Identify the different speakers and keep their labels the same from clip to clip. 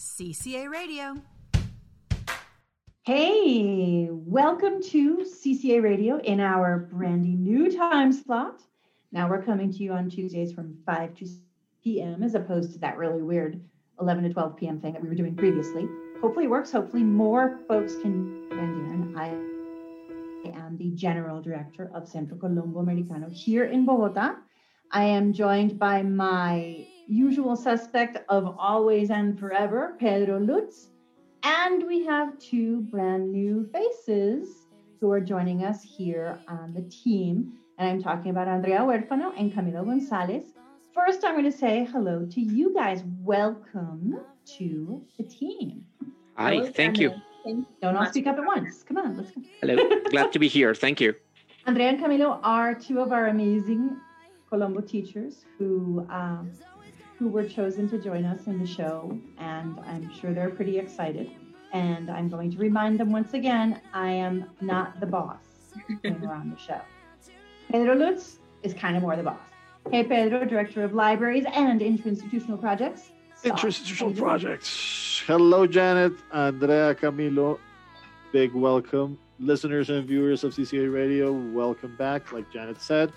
Speaker 1: CCA Radio.
Speaker 2: Hey, welcome to CCA Radio in our brandy new time slot. Now we're coming to you on Tuesdays from 5 to p.m. as opposed to that really weird 11 to 12 p.m. thing that we were doing previously. Hopefully it works. Hopefully more folks can join in. I am the General Director of Centro Colombo Americano here in Bogota. I am joined by my usual suspect of always and forever, Pedro Lutz. And we have two brand new faces who are joining us here on the team. And I'm talking about Andrea Huerfano and Camilo Gonzalez. First, I'm going to say hello to you guys. Welcome to the team.
Speaker 3: Hi, hello, thank you.
Speaker 2: Don't all speak up at once. Come on, let's go.
Speaker 3: Hello, glad to be here. Thank you.
Speaker 2: Andrea and Camilo are two of our amazing Colombo teachers who um, who were chosen to join us in the show, and I'm sure they're pretty excited. And I'm going to remind them once again I am not the boss when we're on the show. Pedro Lutz is kind of more the boss. Hey, Pedro, Director of Libraries and Interinstitutional Projects.
Speaker 4: Interinstitutional Projects. Hello, Janet, Andrea, Camilo. Big welcome. Listeners and viewers of CCA Radio, welcome back. Like Janet said,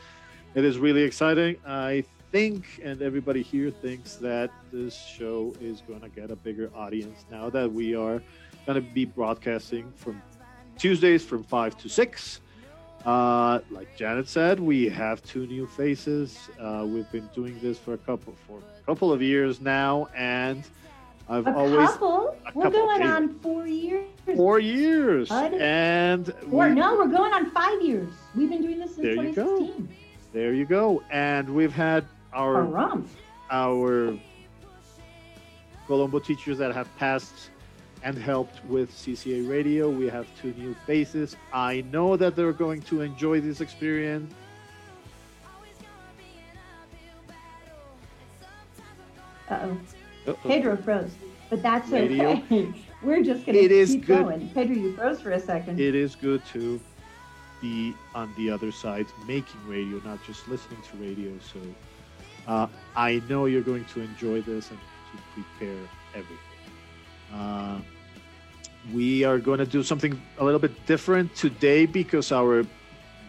Speaker 4: it is really exciting. I think, and everybody here thinks that this show is going to get a bigger audience now that we are going to be broadcasting from Tuesdays from 5 to 6. Uh, like Janet said, we have two new faces. Uh, we've been doing this for a couple for a couple of years now, and I've
Speaker 2: a
Speaker 4: always
Speaker 2: couple. A we're couple, going on four years.
Speaker 4: Four years, and.
Speaker 2: We, no, we're going on five years. We've been doing this since
Speaker 4: there 2016. You go. There you go, and we've had our our Colombo teachers that have passed and helped with CCA Radio. We have two new faces. I know that they're going to enjoy this experience.
Speaker 2: Uh oh. Pedro froze, but that's Radio. okay. We're just going to keep good. going. Pedro, you froze for a second.
Speaker 4: It is good to be on the other side making radio, not just listening to radio. So uh, I know you're going to enjoy this and to prepare everything. Uh, we are going to do something a little bit different today because our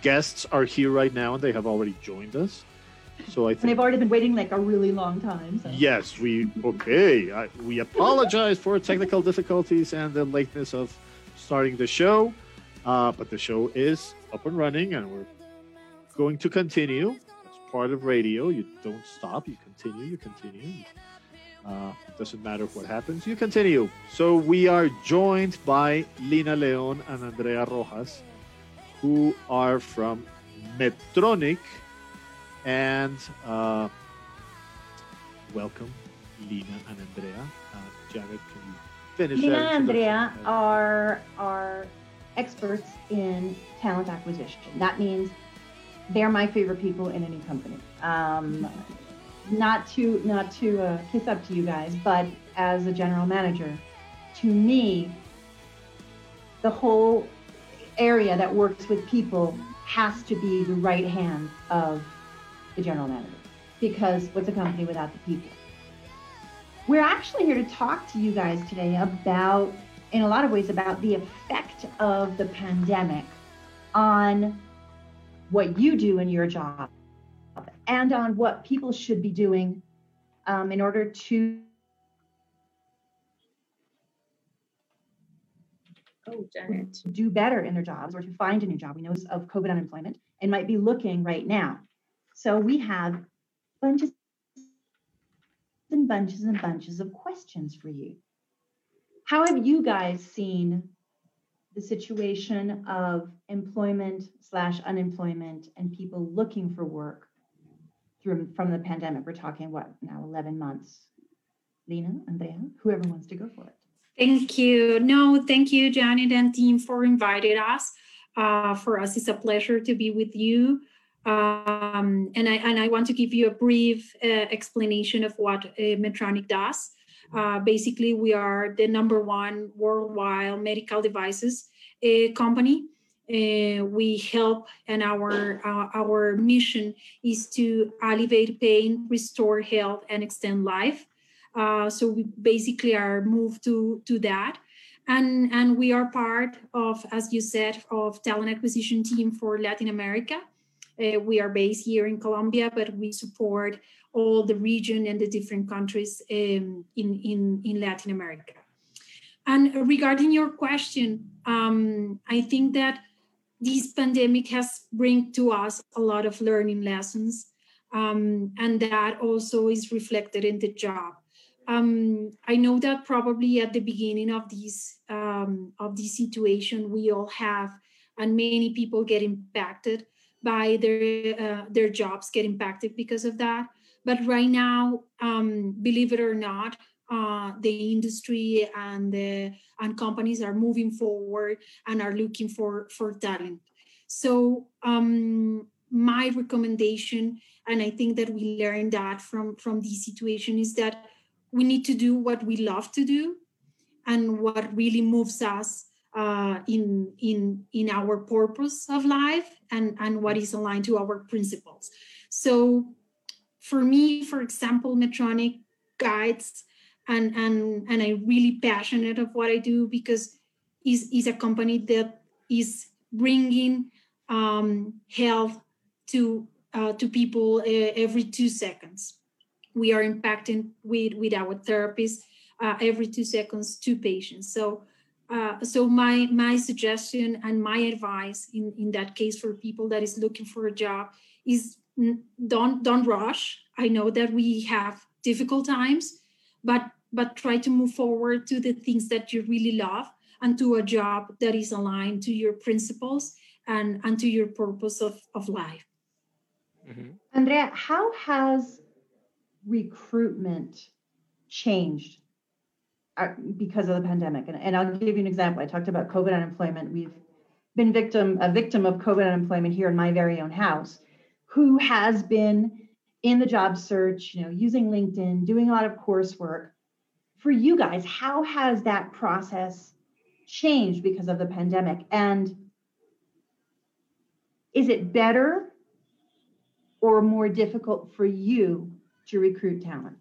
Speaker 4: guests are here right now and they have already joined us. So I think
Speaker 2: and they've already been waiting like a really long time. So.
Speaker 4: Yes, we okay. I, we apologize for technical difficulties and the lateness of starting the show, uh, but the show is up and running, and we're going to continue part of radio. You don't stop. You continue. You continue. Uh, doesn't matter what happens. You continue. So we are joined by Lina Leon and Andrea Rojas, who are from Medtronic, and uh, welcome, Lina and Andrea. Uh, Janet, can you finish?
Speaker 2: Lina and Andrea are are experts in talent acquisition. That means they're my favorite people in any company. Um, not to not to uh, kiss up to you guys, but as a general manager, to me, the whole area that works with people has to be the right hand of the general manager, because what's a company without the people? We're actually here to talk to you guys today about, in a lot of ways, about the effect of the pandemic on what you do in your job and on what people should be doing um, in order to
Speaker 5: oh, Janet.
Speaker 2: do better in their jobs or to find a new job. We know of COVID unemployment and might be looking right now. So we have bunches and bunches and bunches of questions for you. How have you guys seen the situation of employment slash unemployment and people looking for work through from the pandemic. We're talking what now 11 months. Lina, Andrea, whoever wants to go for it.
Speaker 5: Thank you. No, thank you, Janet and team, for inviting us. Uh, for us, it's a pleasure to be with you. Um, and I and I want to give you a brief uh, explanation of what uh, Medtronic does. Uh, basically, we are the number one worldwide medical devices uh, company. Uh, we help, and our uh, our mission is to alleviate pain, restore health, and extend life. Uh, so we basically are moved to to that, and and we are part of, as you said, of talent acquisition team for Latin America. Uh, we are based here in Colombia, but we support all the region and the different countries um, in, in, in Latin America. And regarding your question, um, I think that this pandemic has bring to us a lot of learning lessons, um, and that also is reflected in the job. Um, I know that probably at the beginning of this um, of this situation, we all have, and many people get impacted by their uh, their jobs get impacted because of that. But right now, um, believe it or not, uh, the industry and the and companies are moving forward and are looking for for talent. So um, my recommendation, and I think that we learned that from from this situation, is that we need to do what we love to do, and what really moves us uh, in in in our purpose of life and and what is aligned to our principles. So for me, for example, Medtronic guides and and and I'm really passionate of what I do because is is a company that is bringing um, health to uh, to people uh, every two seconds. We are impacting with with our therapists uh, every two seconds to patients. So. Uh, so my my suggestion and my advice in, in that case for people that is looking for a job is don't don't rush. I know that we have difficult times but but try to move forward to the things that you really love and to a job that is aligned to your principles and and to your purpose of of life.
Speaker 2: Mm-hmm. andrea how has recruitment changed uh, because of the pandemic? And, and i'll give you an example. I talked about covid unemployment. We've been victim a victim of covid unemployment here in my very own house who has been in the job search, you know, using LinkedIn, doing a lot of coursework. For you guys, how has that process changed because of the pandemic? And is it better or more difficult for you to recruit talent?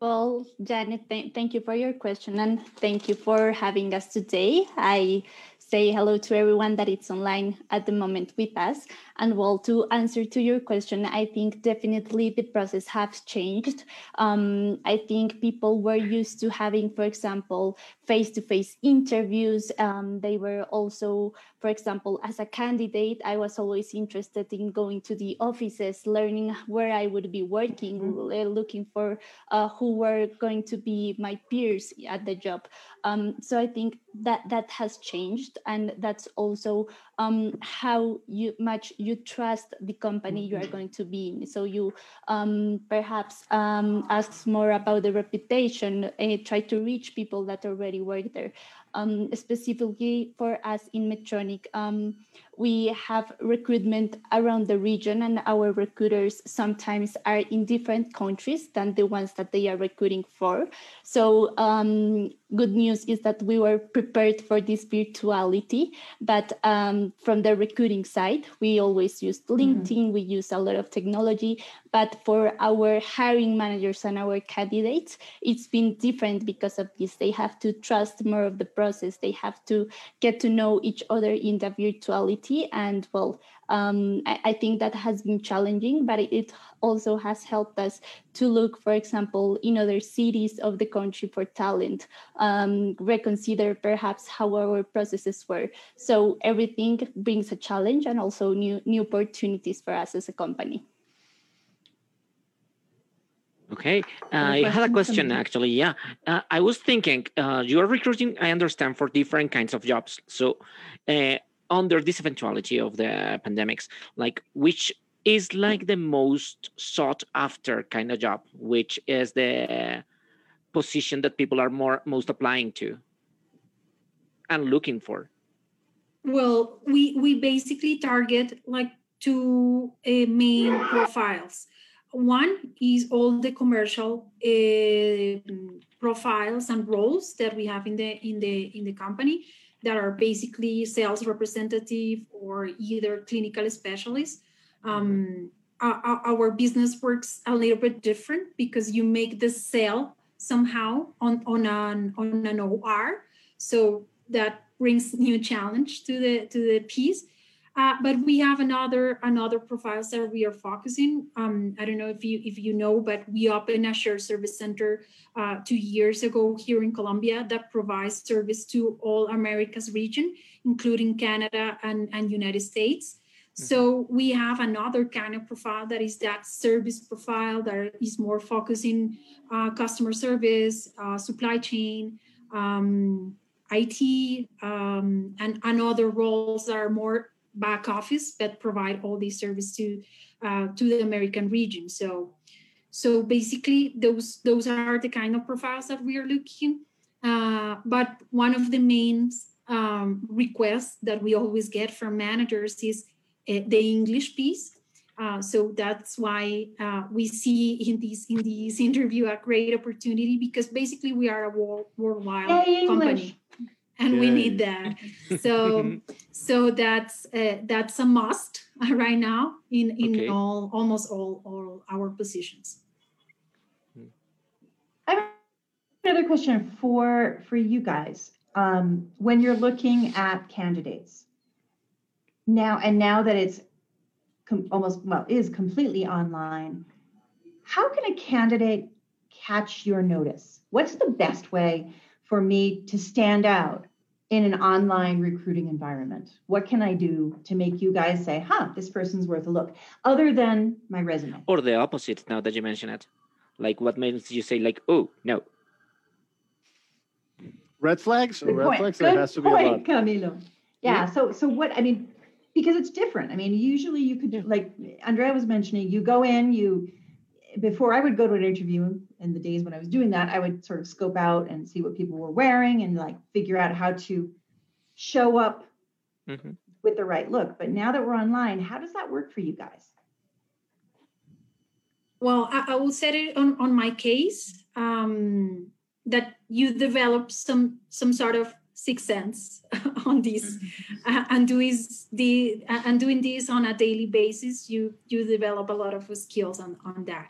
Speaker 1: Well, Janet, th- thank you for your question and thank you for having us today. I say hello to everyone that is online at the moment with us. And well, to answer to your question, I think definitely the process has changed. Um, I think people were used to having, for example, face-to-face interviews. Um, they were also, for example, as a candidate, I was always interested in going to the offices, learning where I would be working, mm-hmm. looking for uh, who were going to be my peers at the job. Um, so I think that that has changed, and that's also um, how you much you trust the company you are going to be in. So you um, perhaps um, ask more about the reputation, uh, try to reach people that already work there. Um, specifically for us in Medtronic, um, we have recruitment around the region and our recruiters sometimes are in different countries than the ones that they are recruiting for so um, good news is that we were prepared for this virtuality but um, from the recruiting side we always use mm-hmm. linkedin mm-hmm. we use a lot of technology but for our hiring managers and our candidates it's been different because of this they have to trust more of the process they have to get to know each other in the virtuality and well um, I, I, think that has been challenging but it also has helped us to look for example in other cities of the country for talent um, reconsider perhaps how our processes were so everything brings a challenge and also new new opportunities for us as a company
Speaker 3: Okay, uh, I had a question actually. Yeah, uh, I was thinking uh, you are recruiting. I understand for different kinds of jobs. So, uh, under this eventuality of the pandemics, like which is like the most sought after kind of job, which is the position that people are more most applying to and looking for?
Speaker 5: Well, we we basically target like two uh, main profiles. One is all the commercial uh, profiles and roles that we have in the in the in the company that are basically sales representative or either clinical specialists. Um, our, our business works a little bit different because you make the sale somehow on on an on an OR, so that brings new challenge to the to the piece. Uh, but we have another another profiles that we are focusing. Um, I don't know if you if you know, but we opened a shared service center uh, two years ago here in Colombia that provides service to all Americas region, including Canada and, and United States. So we have another kind of profile that is that service profile that is more focusing uh, customer service, uh, supply chain, um, IT, um, and, and other roles that are more back office that provide all these service to uh, to the American region. So so basically those those are the kind of profiles that we are looking. Uh, but one of the main um, requests that we always get from managers is uh, the English piece. Uh, so that's why uh, we see in this in this interview a great opportunity because basically we are a world, worldwide
Speaker 2: Yay,
Speaker 5: company and we need that. So so that's uh, that's a must right now in in
Speaker 3: Okay.
Speaker 5: all almost all all our positions.
Speaker 2: I have another question for for you guys. Um, when you're looking at candidates now, and now that it's com- almost well is completely online, how can a candidate catch your notice? What's the best way for me to stand out in an online recruiting environment? What can I do to make you guys say, "Huh, this person's worth a look," other than my resume?
Speaker 3: Or the opposite, now that you mention it. Like what makes you say like, oh no.
Speaker 4: Red flags or
Speaker 2: Good
Speaker 4: red
Speaker 2: point.
Speaker 4: flags?
Speaker 2: Good
Speaker 4: There has to be a lot.
Speaker 2: point, Camilo. Yeah. So, so what? I mean, because it's different. I mean, usually you could, like Andrea was mentioning, you go in, you. Before I would go to an interview in the days when I was doing that, I would sort of scope out and see what people were wearing and like figure out how to show up
Speaker 3: Mhm.
Speaker 2: with the right look. But now that we're online, how does that work for you guys?
Speaker 5: Well, I, I will set it on on my case um, that you develop some some sort of sixth sense on this uh, and doing the uh, and doing this on a daily basis you you develop a lot of skills on on that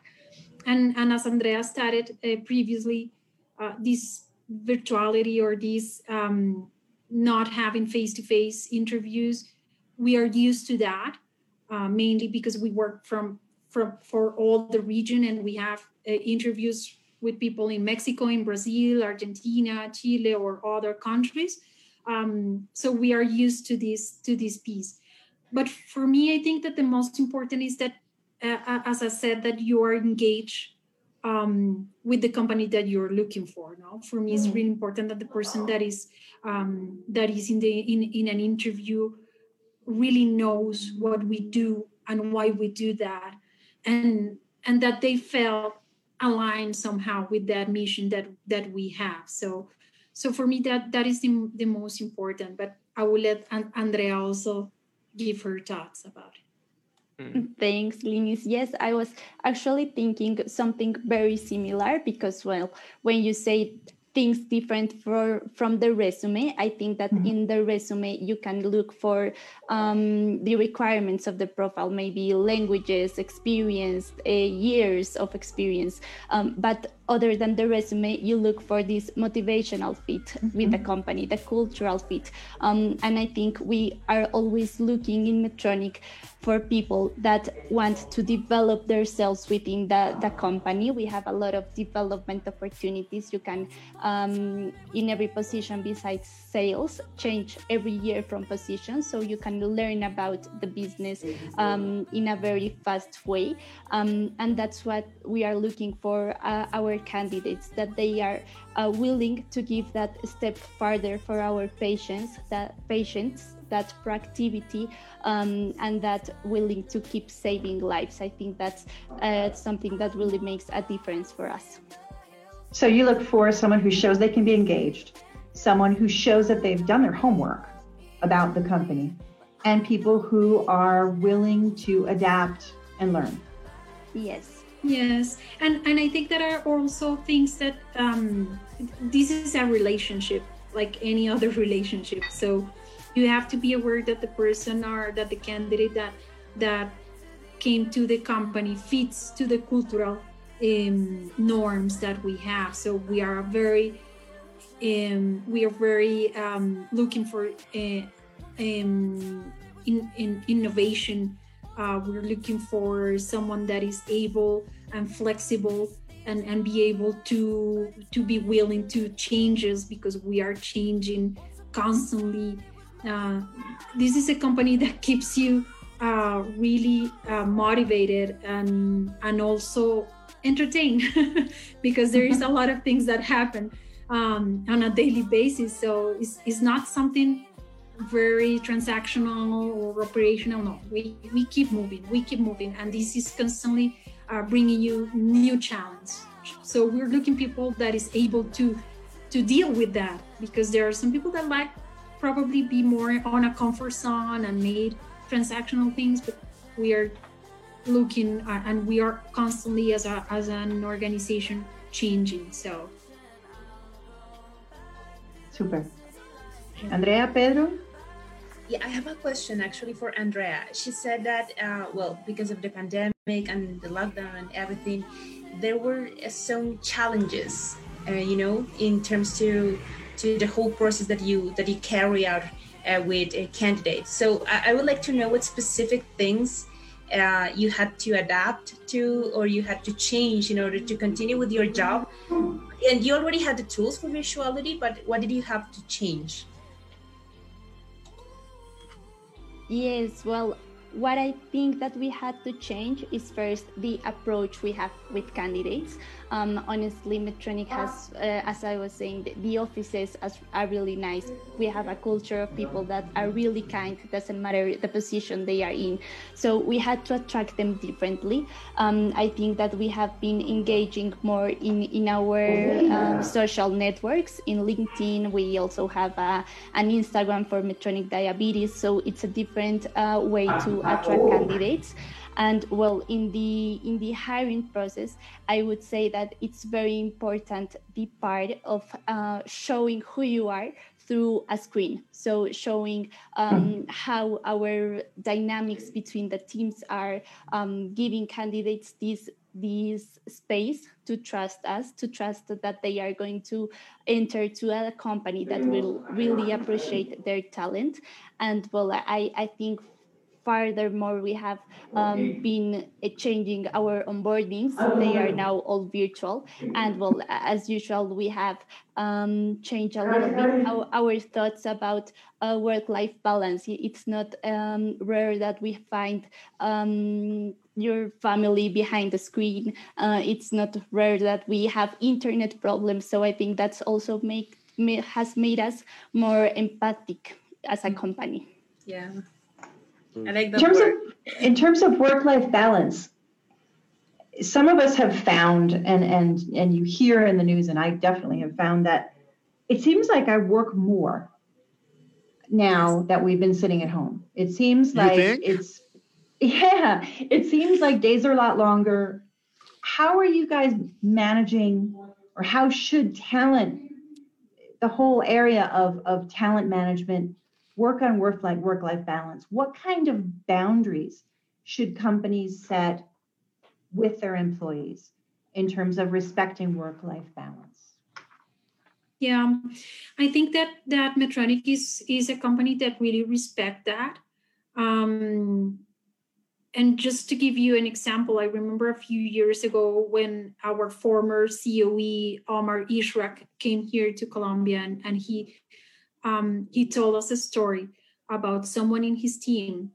Speaker 5: and and as andrea started uh, previously uh, this virtuality or this um, not having face-to-face interviews we are used to that uh, mainly because we work from from for all the region and we have uh, interviews with people in Mexico, in Brazil, Argentina, Chile, or other countries. Um, so we are used to this to this piece. But for me, I think that the most important is that, uh, as I said, that you are engaged um, with the company that you're looking for. No, for me, it's
Speaker 2: Mhm.
Speaker 5: really important that the person that is um, that is in the in, in an interview really knows what we do and why we do that, and and that they felt aligned somehow with that mission that that we have. So so for me that that is the, the most important. But I will let Andrea also give her thoughts about it.
Speaker 1: Thanks, Linis. Yes, I was actually thinking something very similar because, well, when you say things different for, from the resume, I think that
Speaker 2: Mhm.
Speaker 1: in the resume you can look for um, the requirements of the profile, maybe languages, experience, uh, years of experience. Um, but other than the resume, you look for this motivational fit with the company, the cultural fit. Um, and I think we are always looking in Medtronic for people that want to develop themselves within the, the company. We have a lot of development opportunities. You can, um, in every position besides sales, change every year from position. So you can learn about the business um, in a very fast way. Um, and that's what we are looking for uh, our candidates, that they are uh, willing to give that step farther for our patients, that patients that proactivity um, and that willing to keep saving lives. I think that's uh, something that really makes a difference for us.
Speaker 2: So you look for someone who shows they can be engaged, someone who shows that they've done their homework about the company, and people who are willing to adapt and learn.
Speaker 1: Yes.
Speaker 5: Yes, and and I think there are also things that um, this is a relationship like any other relationship. So you have to be aware that the person or that the candidate that that came to the company fits to the cultural um, norms that we have. So we are a very, um, we are very um, looking for uh, um, in, in innovation. Uh, we're looking for someone that is able and flexible and, and be able to to be willing to changes because we are changing constantly. Uh, this is a company that keeps you uh, really uh, motivated and and also entertained because there is a lot of things that happen um, on a daily basis. So it's, it's not something very transactional or operational. No, we, we keep moving, we keep moving, and this is constantly uh, bringing you new challenge. So we're looking people that is able to to deal with that because there are some people that like probably be more on a comfort zone and made transactional things, but we are looking uh, and we are constantly as a as an organization changing. So
Speaker 2: super. Andrea, Pedro.
Speaker 6: Yeah, I have a question actually for Andrea. She said that, uh, well, because of the pandemic and the lockdown and everything, there were uh, some challenges, uh, you know, in terms to to the whole process that you that you carry out uh, with uh, candidates. So I, I, would like to know what specific things uh, you had to adapt to or you had to change in order to continue with your job. And you already had the tools for virtuality, but what did you have to change?
Speaker 1: Yes, well, what I think that we had to change is first the approach we have with candidates. Um, honestly, Medtronic has, uh, as I was saying, the, offices are really nice. We have a culture of people that are really kind. It doesn't matter the position they are in. So we had to attract them differently. Um, I think that we have been engaging more in in our um, social networks. In LinkedIn, we also have a, an Instagram for Medtronic Diabetes. So it's a different uh, way to attract candidates. And well in the in the hiring process i would say that it's very important the part of uh, showing who you are through a screen. So showing um, how our dynamics between the teams are um, giving candidates this this space to trust us to trust that they are going to enter to a company that will really appreciate their talent. And well i i think Furthermore, we have um, been uh, changing our onboardings. They are now all virtual. And well, as usual, we have um, changed a little bit our, our thoughts about uh, work-life balance. It's not um, rare that we find um, your family behind the screen. Uh, it's not rare that we have internet problems. So I think that's also make, has made us more empathic as a company.
Speaker 6: Yeah. Mm. I like
Speaker 2: in terms word. of in terms of work life balance. Some of us have found, and and and you hear in the news, and I definitely have found that it seems like I work more now that we've been sitting at home. It seems
Speaker 4: you
Speaker 2: like
Speaker 4: think?
Speaker 2: it's yeah, it seems like days are a lot longer. How are you guys managing, or how should talent, the whole area of, of talent management, work on work life work life balance. What kind of boundaries should companies set with their employees in terms of respecting work life balance?
Speaker 5: Yeah i think that that medtronic is is a company that really respect that. Um, and just to give you an example, I remember a few years ago when our former COE Omar Ishrak came here to Colombia and, and he um, he told us a story about someone in his team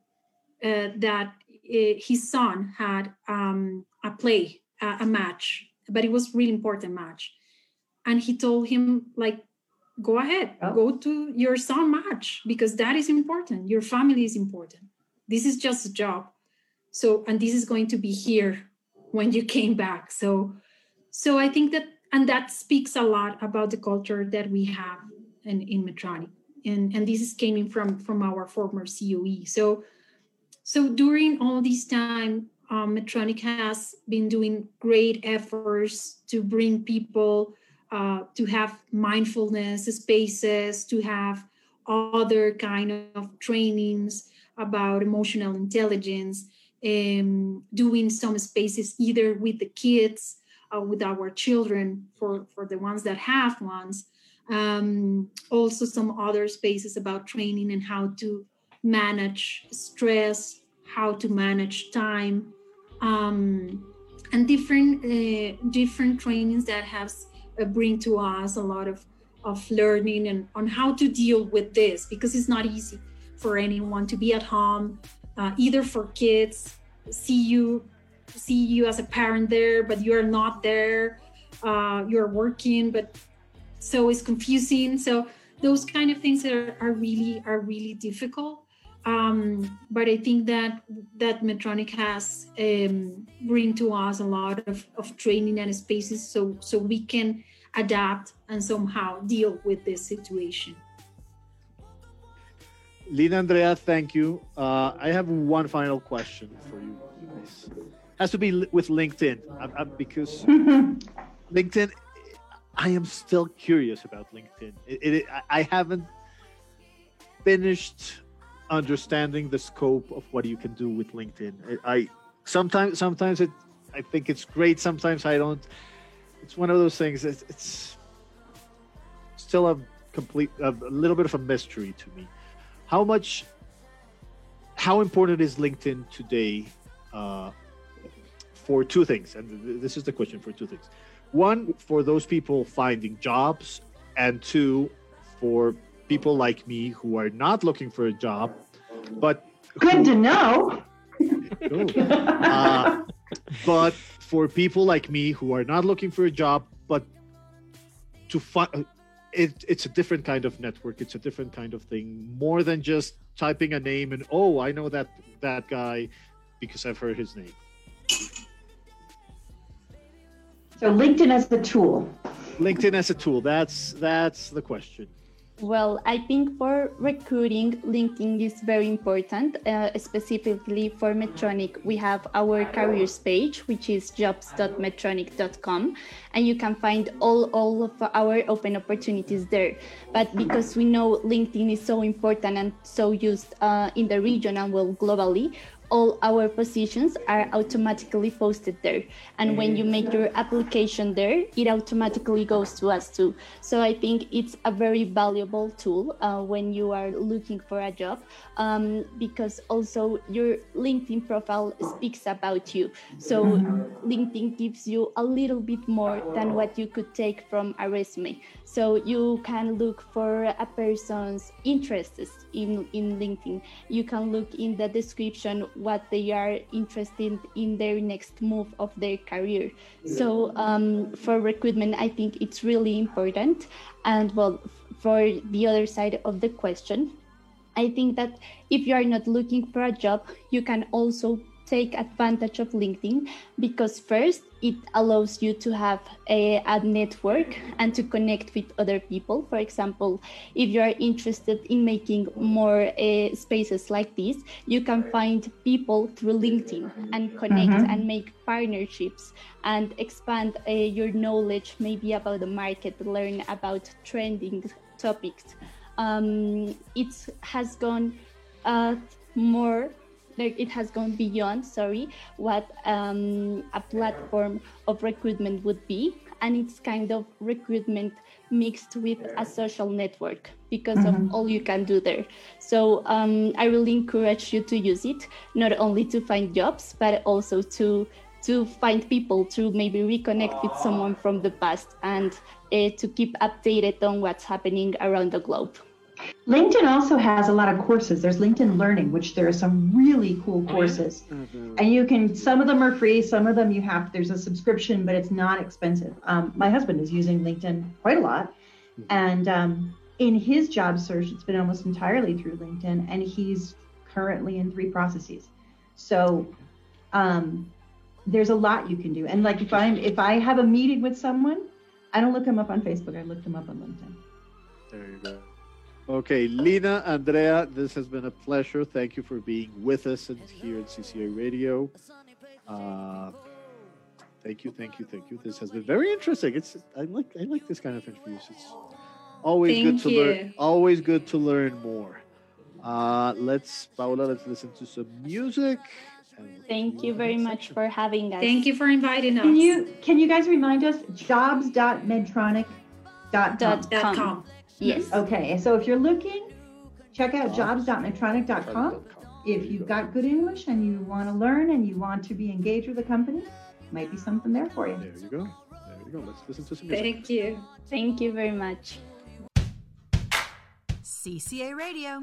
Speaker 5: uh, that uh, his son had um, a play, a, a match, but it was really important match, and he told him like, go ahead, oh. go to your son match because that is important. Your family is important. This is just a job. So, and this is going to be here when you came back. So, so I think that, and that speaks a lot about the culture that we have in, in Medtronic. And, and this is coming from, from our former COE. So, so during all this time, um, Medtronic has been doing great efforts to bring people uh, to have mindfulness spaces, to have other kind of trainings about emotional intelligence. um, doing some spaces either with the kids, uh, with our children, for, for the ones that have ones. Um, also, some other spaces about training and how to manage stress, how to manage time, um, and different uh, different trainings that have uh, bring to us a lot of of learning and on how to deal with this because it's not easy for anyone to be at home uh, either for kids see you see you as a parent there but you're not there uh, you're working but so it's confusing so those kind of things are, are really are really difficult um, but I think that that Medtronic has um, bring to us a lot of, of training and spaces so so we can adapt and somehow deal with this situation.
Speaker 4: Lina Andrea, thank you. Uh, I have one final question for you guys. Has to be with LinkedIn I'm, I'm, because LinkedIn. I am still curious about LinkedIn. It, it, I haven't finished understanding the scope of what you can do with LinkedIn. I sometimes sometimes it I think it's great. Sometimes I don't. It's one of those things. It's, it's still a complete a little bit of a mystery to me. How much? How important is LinkedIn today? Uh, for two things, and this is the question for two things. One, for those people finding jobs, and two, for people like me who are not looking for a job, but
Speaker 2: good
Speaker 4: who,
Speaker 2: to know.
Speaker 4: uh, but for people like me who are not looking for a job, but to find it, it's a different kind of network. It's a different kind of thing. More than just typing a name and oh, I know that that guy because I've heard his name.
Speaker 2: So LinkedIn as a tool.
Speaker 4: LinkedIn as a tool. That's that's the question.
Speaker 1: Well, I think for recruiting, LinkedIn is very important. Uh, specifically for Medtronic, we have our careers page, which is jobs.medtronic.com, and you can find all, all of our open opportunities there. But because we know LinkedIn is so important and so used uh, in the region and well globally, all our positions are automatically posted there. And when you make your application there, it automatically goes to us too. So I think it's a very valuable tool uh, when you are looking for a job um, because also your LinkedIn profile speaks about you. So LinkedIn gives you a little bit more than what you could take from a resume. So you can look for a person's interests in, in LinkedIn. You can look in the description what they are interested in their next move of their career. So um, for recruitment, I think it's really important. And well, for the other side of the question, I think that if you are not looking for a job, you can also take advantage of LinkedIn because first it allows you to have a, a, network and to connect with other people. For example, if you are interested in making more uh, spaces like this, you can find people through LinkedIn and connect mm-hmm. and make partnerships and expand uh, your knowledge maybe about the market, learn about trending topics. Um, it has gone uh, more like it has gone beyond sorry what um, a platform of recruitment would be. And it's kind of recruitment mixed with a social network because mm-hmm. of all you can do there. So um, i really encourage you to use it not only to find jobs but also to to find people to maybe reconnect with someone from the past and uh, to keep updated on what's happening around the globe
Speaker 2: LinkedIn also has a lot of courses. There's LinkedIn Learning, which there are some really cool mm-hmm. courses. Mm-hmm. And you can, some of them are free, some of them you have, there's a subscription, but it's not expensive. Um, my husband is using LinkedIn quite a lot. Mm-hmm. And um, in his job search, it's been almost entirely through LinkedIn, and he's currently in three processes. So um, there's a lot you can do. And like if I'm, if I have a meeting with someone, I don't look them up on Facebook, I look them up on LinkedIn.
Speaker 4: There you go. Okay, Lina, Andrea, this has been a pleasure. Thank you for being with us and here at CCA Radio. Uh, thank you, thank you, thank you. This has been very interesting. It's I like I like this kind of interviews. It's always thank good to you. learn. Always good to learn more. Uh, let's Paula, let's listen to some music,
Speaker 1: Thank you very much for having us.
Speaker 5: Thank you for inviting us.
Speaker 2: Can you can you guys remind us jobs.medtronic.com?
Speaker 1: Dot
Speaker 5: Dot
Speaker 1: com.
Speaker 5: com.
Speaker 1: Yes. Mm-hmm.
Speaker 2: Okay, so if you're looking, check out jobs.medtronic.com. If you've got good English and you want to learn and you want to be engaged with the company, might be something there for you.
Speaker 4: There you go. There you go. Let's listen to some music.
Speaker 5: Thank you.
Speaker 1: Thank you very much.
Speaker 7: CCA Radio.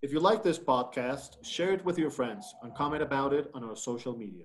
Speaker 4: If you like this podcast, share it with your friends and comment about it on our social media.